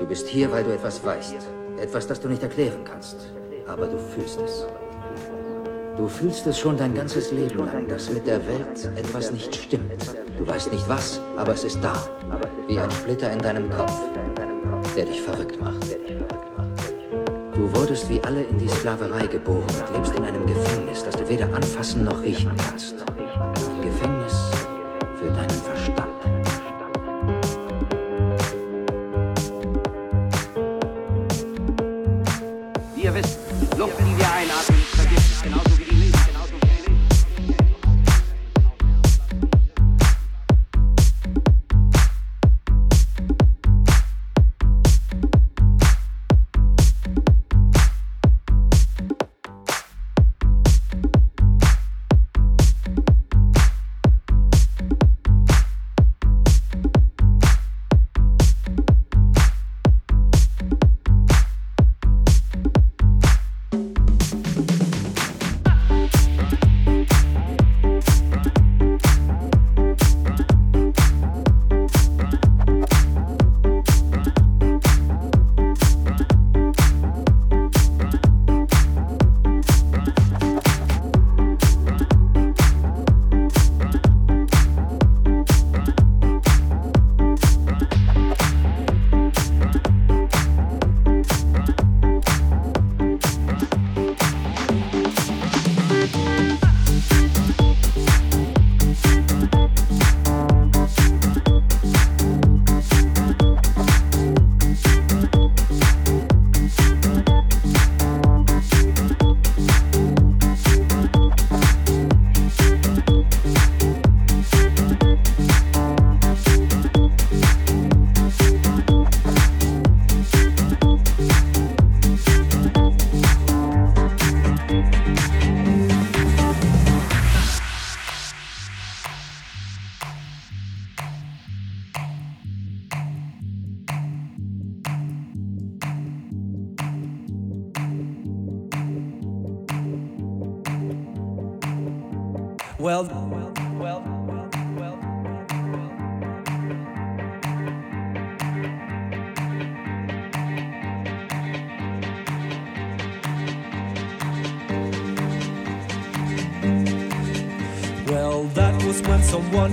Du bist hier, weil du etwas weißt. Etwas, das du nicht erklären kannst. Aber du fühlst es. Du fühlst es schon dein ganzes Leben lang, dass mit der Welt etwas nicht stimmt. Du weißt nicht was, aber es ist da. Wie ein Splitter in deinem Kopf, der dich verrückt macht. Du wurdest wie alle in die Sklaverei geboren und lebst in einem Gefängnis, das du weder anfassen noch riechen kannst. Ein Gefängnis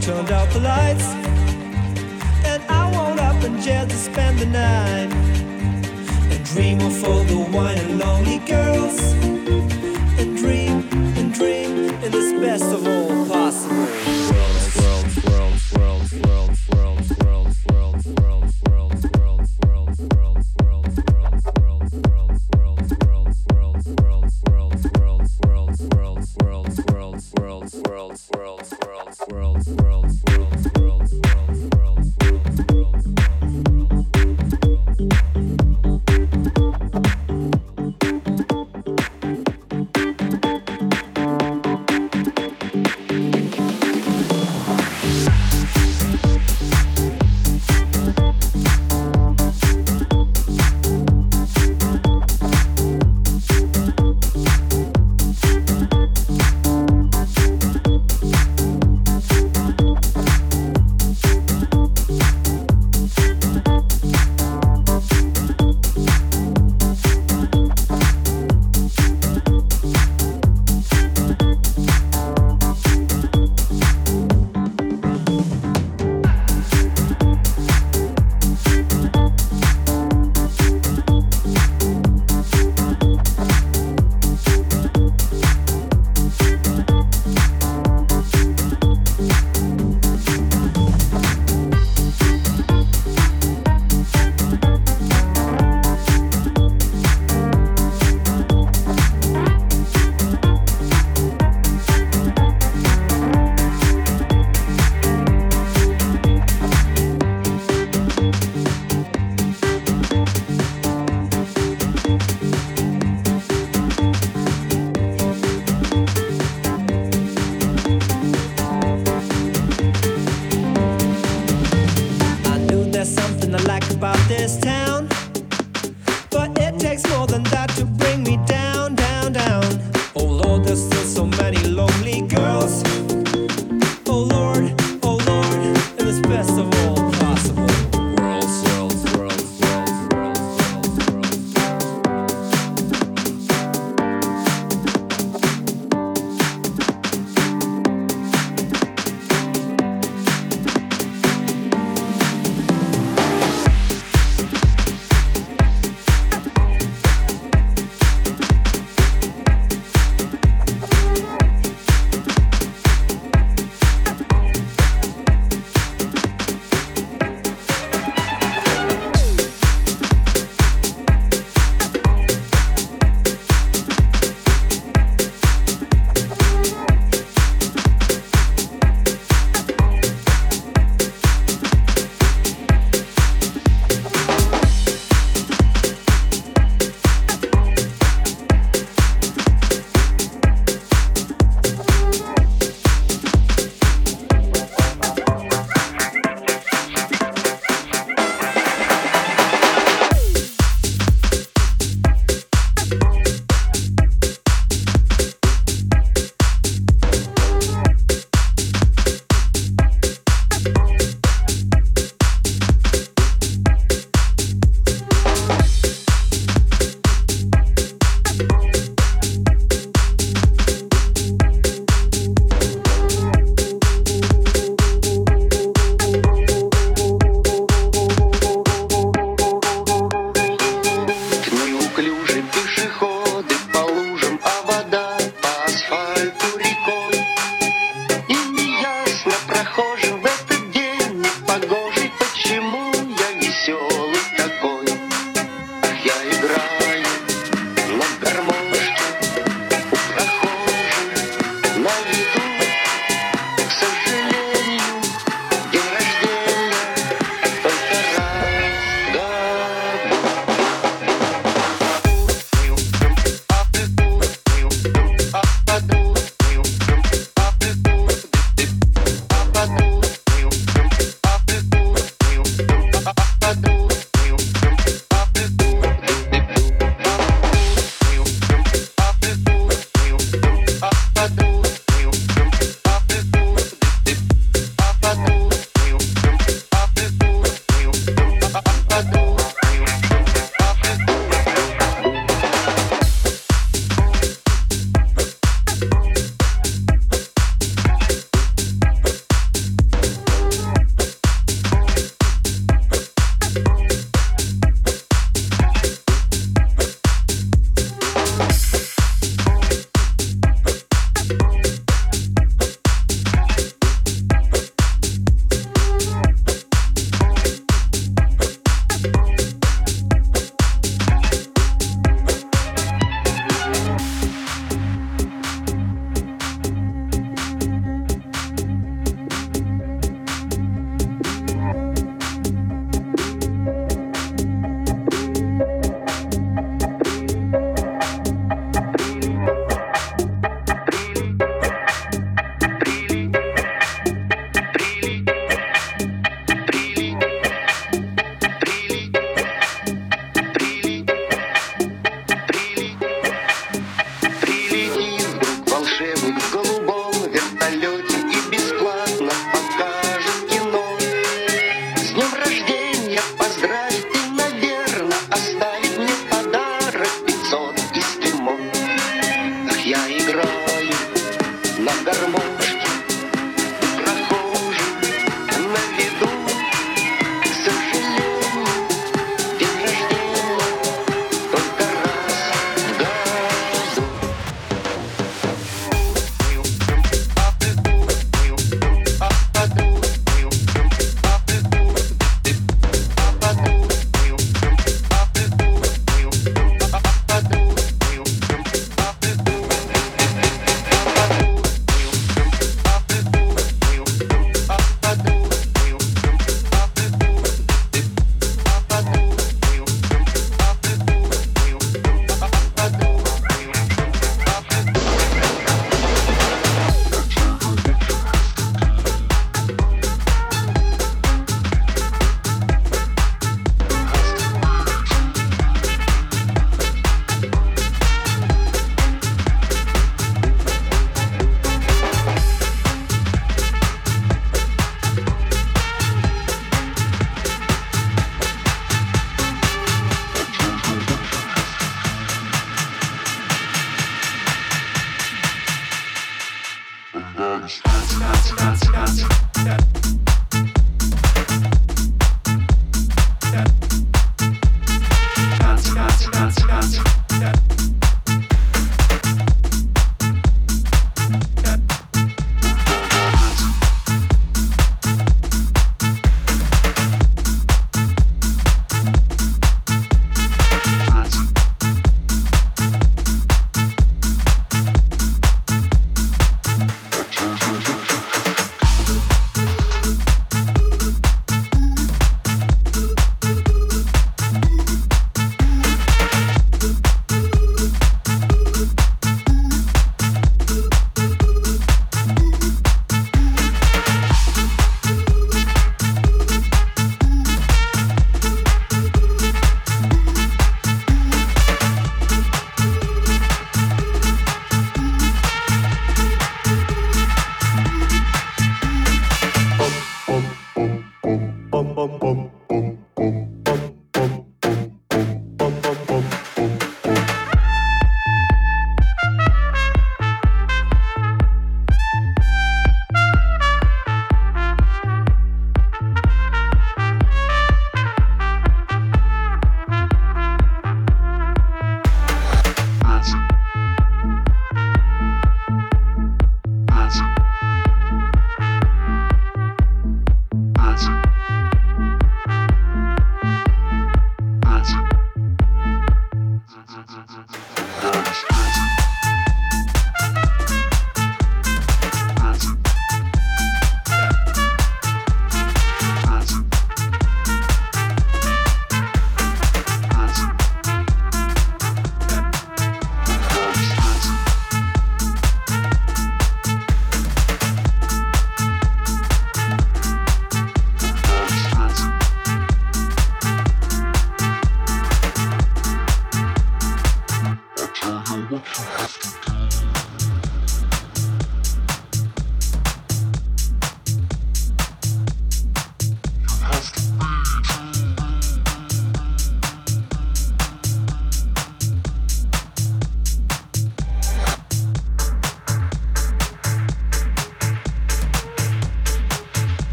turned out the lights.